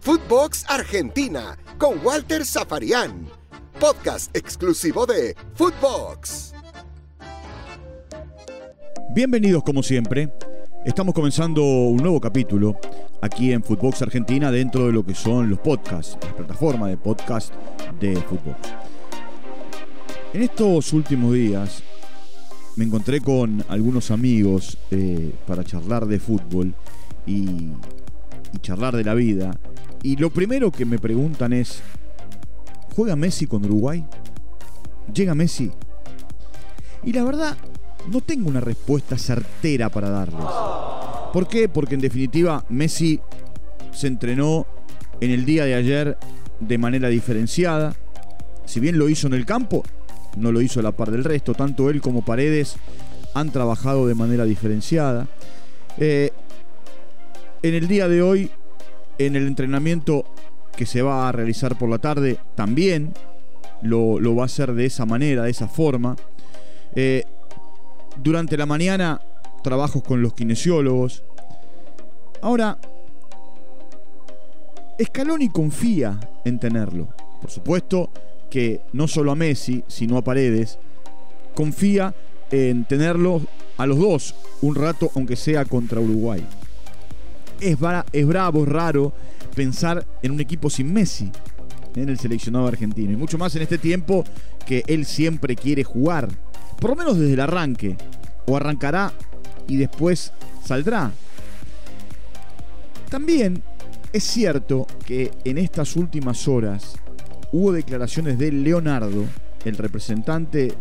Footbox Argentina con Walter Zafarian. Podcast exclusivo de Footbox. Bienvenidos como siempre. Estamos comenzando un nuevo capítulo aquí en Footbox Argentina dentro de lo que son los podcasts, la plataforma de podcast de Footbox. En estos últimos días me encontré con algunos amigos eh, para charlar de fútbol y, charlar de la vida. Y lo primero que me preguntan es, ¿juega Messi con Uruguay? ¿Llega Messi? Y la verdad, no tengo una respuesta certera para darles. ¿Por qué? Porque en definitiva Messi se entrenó en el día de ayer de manera diferenciada. Si bien lo hizo en el campo, no lo hizo a la par del resto. Tanto él como Paredes han trabajado de manera diferenciada. Eh, en el día de hoy, en el entrenamiento que se va a realizar por la tarde, también lo, va a hacer de esa manera, de esa forma. Eh, durante la mañana, trabajos con los kinesiólogos. Ahora, Scaloni confía en tenerlo. Por supuesto, que no solo a Messi, sino a Paredes, confía en tenerlos a los dos un rato, aunque sea contra Uruguay. Es, es bravo, raro pensar en un equipo sin Messi en el seleccionado argentino. Y mucho más en este tiempo que él siempre quiere jugar. Por lo menos desde el arranque. O arrancará y después saldrá. También es cierto que en estas últimas horas hubo declaraciones de Leonardo, el representante,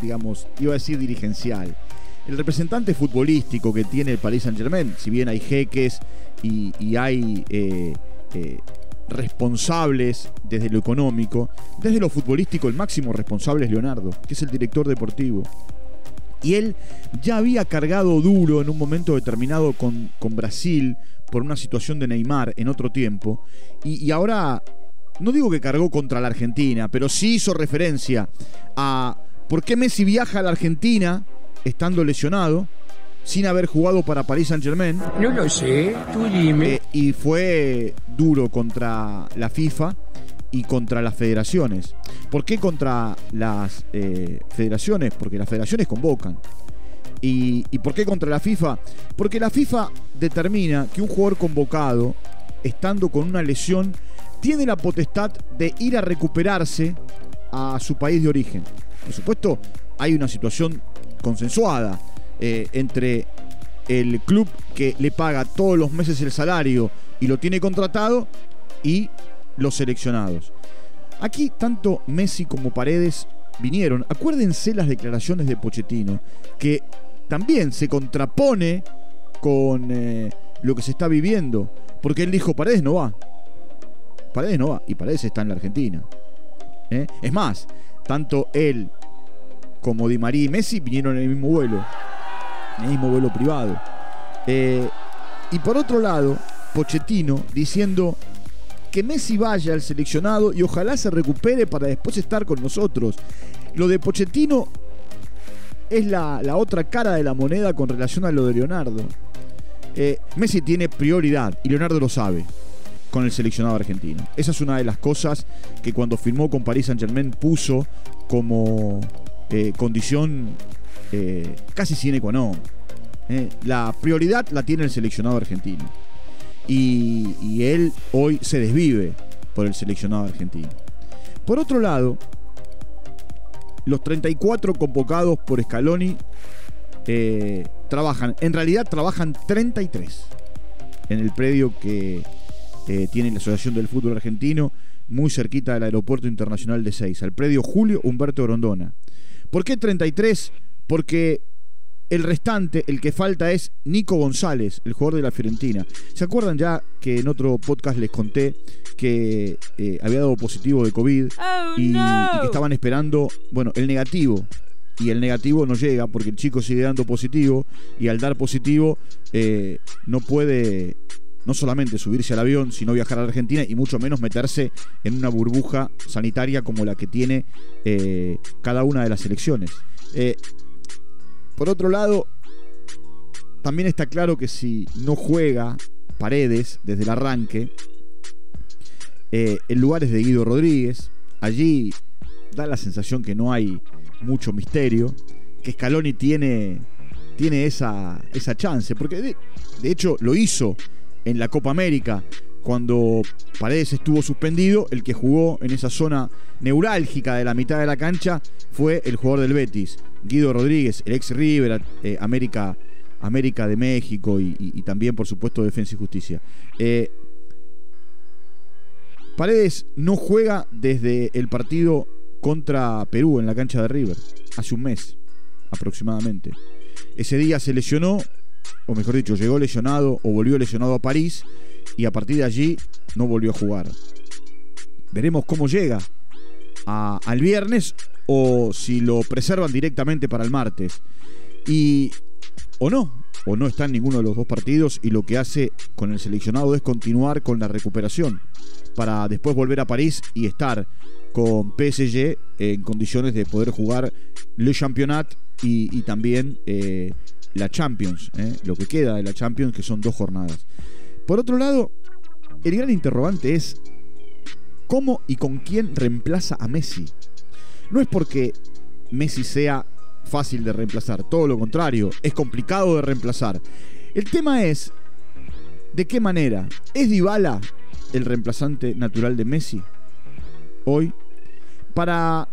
digamos, iba a decir dirigencial, el representante futbolístico que tiene el Paris Saint Germain, si bien hay jeques y, hay eh, eh, responsables desde lo económico, desde lo futbolístico el máximo responsable es Leonardo, que es el director deportivo. Y él ya había cargado duro en un momento determinado con, Brasil por una situación de Neymar en otro tiempo. Y, y ahora no digo que cargó contra la Argentina, pero sí hizo referencia a por qué Messi viaja a la Argentina estando lesionado, sin haber jugado para Paris Saint Germain. No lo sé, tú dime. Eh, y fue duro contra la FIFA y contra las federaciones. ¿Por qué contra las eh, federaciones? Porque las federaciones convocan. ¿Y, ¿Y por qué contra la FIFA? Porque la FIFA determina que un jugador convocado, estando con una lesión, tiene la potestad de ir a recuperarse a su país de origen. Por supuesto, hay una situación consensuada eh, entre el club que le paga todos los meses el salario y lo tiene contratado y los seleccionados. Aquí tanto Messi como Paredes vinieron. Acuérdense las declaraciones de Pochettino, que también se contrapone con eh, lo que se está viviendo, porque él dijo, Paredes no va, Paredes no va y Paredes está en la Argentina. ¿eh? Es más, tanto él como Di María y Messi vinieron en el mismo vuelo, en el mismo vuelo privado. Eh, y por otro lado, Pochettino diciendo que Messi vaya al seleccionado y ojalá se recupere para después estar con nosotros. Lo de Pochettino es la, otra cara de la moneda con relación a lo de Leonardo. Eh, Messi tiene prioridad y Leonardo lo sabe con el seleccionado argentino. Esa es una de las cosas que cuando firmó con Paris Saint Germain puso como eh, condición eh, casi sine qua non. Eh. La prioridad la tiene el seleccionado argentino. Y, él hoy se desvive por el seleccionado argentino. Por otro lado, los 34 convocados por Scaloni trabajan, en realidad trabajan 33 en el predio que tiene la Asociación del Fútbol Argentino, muy cerquita del Aeropuerto Internacional de Seis, al predio Julio Humberto Grondona. ¿Por qué 33? Porque el restante, el que falta es Nico González, el jugador de la Fiorentina. ¿Se acuerdan ya que en otro podcast les conté que eh, había dado positivo de COVID oh, y, que estaban esperando, bueno, el negativo? Y el negativo no llega porque el chico sigue dando positivo y al dar positivo eh, no puede no solamente subirse al avión, sino viajar a la Argentina y mucho menos meterse en una burbuja sanitaria como la que tiene eh, cada una de las elecciones. Eh, por otro lado, también está claro que si no juega Paredes desde el arranque, eh, el lugar es de Guido Rodríguez. Allí da la sensación que no hay mucho misterio, que Scaloni tiene, tiene esa, esa chance, porque de, de hecho lo hizo en la Copa América cuando Paredes estuvo suspendido, el que jugó en esa zona neurálgica de la mitad de la cancha fue el jugador del Betis, Guido Rodríguez, el ex River, eh, América, América de México y, también, por supuesto, Defensa y Justicia. Eh, Paredes no juega desde el partido contra Perú en la cancha de River, hace un mes aproximadamente. Ese día se lesionó, o mejor dicho, llegó lesionado o volvió lesionado a París y a partir de allí no volvió a jugar. Veremos cómo llega al viernes o si lo preservan directamente para el martes. Y o no, o no está en ninguno de los dos partidos y lo que hace con el seleccionado es continuar con la recuperación para después volver a París y estar con PSG en condiciones de poder jugar Le Championnat y, también eh, la Champions, eh, lo que queda de la Champions, que son dos jornadas. Por otro lado, el gran interrogante es cómo y con quién reemplaza a Messi. No es porque Messi sea fácil de reemplazar, todo lo contrario, es complicado de reemplazar. El tema es de qué manera es Dybala el reemplazante natural de Messi hoy. Para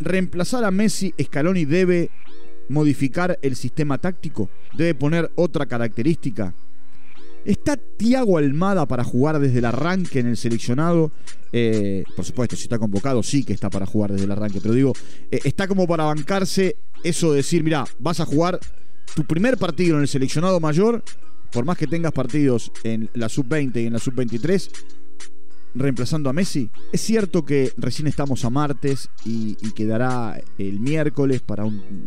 reemplazar a Messi, Scaloni debe modificar el sistema táctico, debe poner otra característica ¿Está Tiago Almada para jugar desde el arranque en el seleccionado? Eh, por supuesto, si está convocado, sí que está para jugar desde el arranque, pero digo, eh, está como para bancarse eso de decir, mira, vas a jugar tu primer partido en el seleccionado mayor, por más que tengas partidos en la sub-20 y en la sub-23, reemplazando a Messi. Es cierto que recién estamos a martes y, quedará el miércoles para un,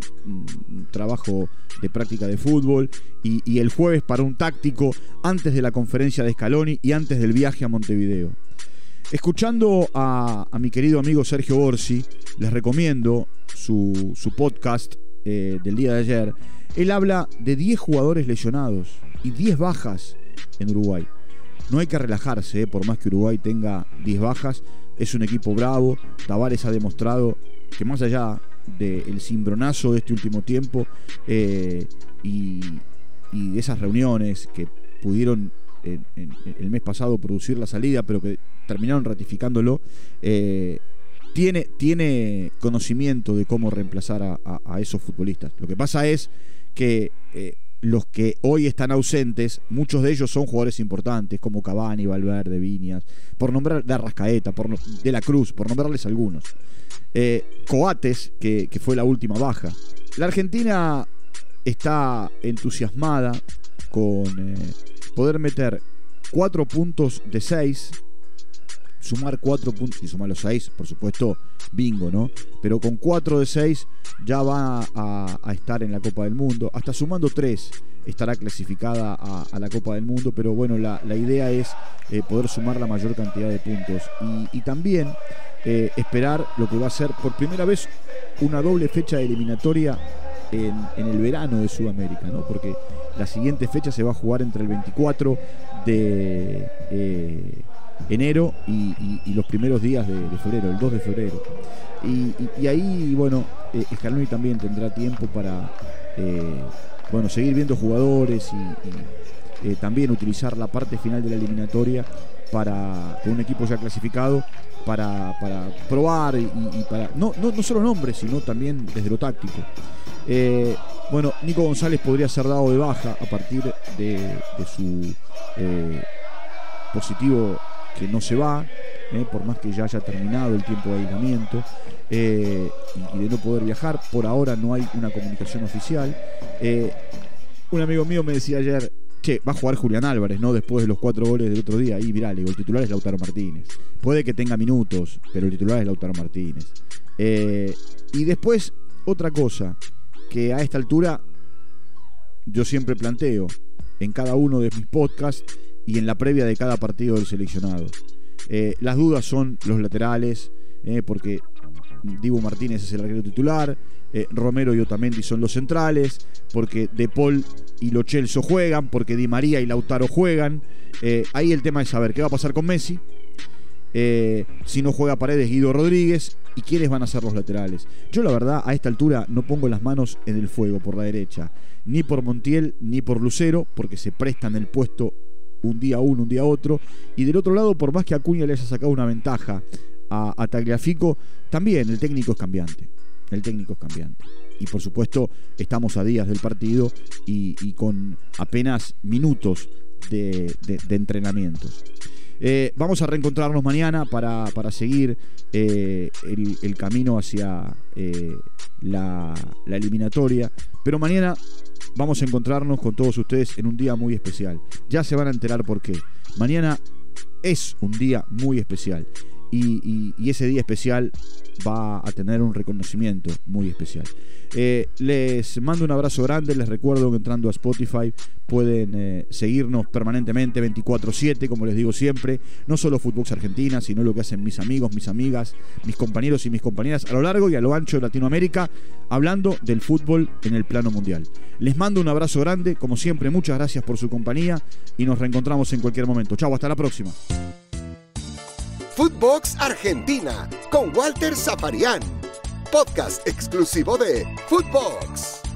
trabajo de práctica de fútbol y, el jueves para un táctico antes de la conferencia de Scaloni y antes del viaje a Montevideo. Escuchando a, mi querido amigo Sergio Borsi, les recomiendo su, podcast eh, del día de ayer. Él habla de 10 jugadores lesionados y 10 bajas en Uruguay. No hay que relajarse, eh, por más que Uruguay tenga 10 bajas, es un equipo bravo. Tavares ha demostrado que más allá del cimbronazo de este último tiempo eh, y, de esas reuniones que pudieron el mes pasado producir la salida, pero que terminaron ratificándolo, eh, tiene, tiene, conocimiento de cómo reemplazar a, esos futbolistas. Lo que pasa es que los que hoy están ausentes, muchos de ellos son jugadores importantes, como Cavani, Valverde, Viñas, por nombrar de Arrascaeta, por, de la Cruz, por nombrarles algunos. Eh, Coates, que, fue la última baja. La Argentina está entusiasmada con eh, poder meter cuatro puntos de seis sumar cuatro puntos y sumar los seis, por supuesto, bingo, ¿no? Pero con cuatro de seis ya va a, estar en la Copa del Mundo. Hasta sumando tres estará clasificada a, la Copa del Mundo, pero bueno, la, idea es eh, poder sumar la mayor cantidad de puntos y, también eh, esperar lo que va a ser por primera vez una doble fecha eliminatoria en, el verano de Sudamérica, ¿no? Porque la siguiente fecha se va a jugar entre el 24 de... Eh, enero y, los primeros días de, febrero, el 2 de febrero. Y, ahí, bueno, eh, también tendrá tiempo para eh, bueno, seguir viendo jugadores y, eh, también utilizar la parte final de la eliminatoria para con un equipo ya clasificado para, probar y, para no, no, solo nombres, sino también desde lo táctico. bueno, Nico González podría ser dado de baja a partir de su positivo que no se va, eh, por más que ya haya terminado el tiempo de aislamiento, eh, y, de no poder viajar. Por ahora no hay una comunicación oficial. Eh, un amigo mío me decía ayer, che, va a jugar Julián Álvarez, ¿no? Después de los cuatro goles del otro día. Y mirá, el titular es Lautaro Martínez. Puede que tenga minutos, pero el titular es Lautaro Martínez. y después, otra cosa, que a esta altura yo siempre planteo en cada uno de mis podcasts y en la previa de cada partido del seleccionado. Eh, las dudas son los laterales, eh, porque Dibu Martínez es el arquero titular, eh, Romero y Otamendi son los centrales, porque De Paul y Lo Celso juegan, porque Di María y Lautaro juegan. Ahí el tema es saber qué va a pasar con Messi. Si no juega Paredes, Guido Rodríguez. ¿Y quiénes van a ser los laterales? Yo la verdad a esta altura no pongo las manos en el fuego por la derecha. Ni por Montiel ni por Lucero, porque se prestan el puesto un día uno, un día otro. Y del otro lado, por más que Acuña le haya sacado una ventaja a, Tagliafico, también el técnico es cambiante. El técnico es cambiante. Y por supuesto, estamos a días del partido y, con apenas minutos de entrenamientos. Eh, vamos a reencontrarnos mañana para, seguir eh, el, camino hacia eh, la, la eliminatoria. Pero mañana vamos a encontrarnos con todos ustedes en un día muy especial. Ya se van a enterar por qué. Mañana es un día muy especial. Y, ese día especial va a tener un reconocimiento muy especial. Eh, les mando un abrazo grande, les recuerdo que entrando a Spotify pueden eh, seguirnos permanentemente 24/7, como les digo siempre, no solo Footbox Argentina, sino lo que hacen mis amigos, mis amigas, mis compañeros y mis compañeras a lo largo y a lo ancho de Latinoamérica, hablando del fútbol en el plano mundial. Les mando un abrazo grande, como siempre, muchas gracias por su compañía y nos reencontramos en cualquier momento. Chau, hasta la próxima. Footbox Argentina con Walter Zafarian, podcast exclusivo de Footbox.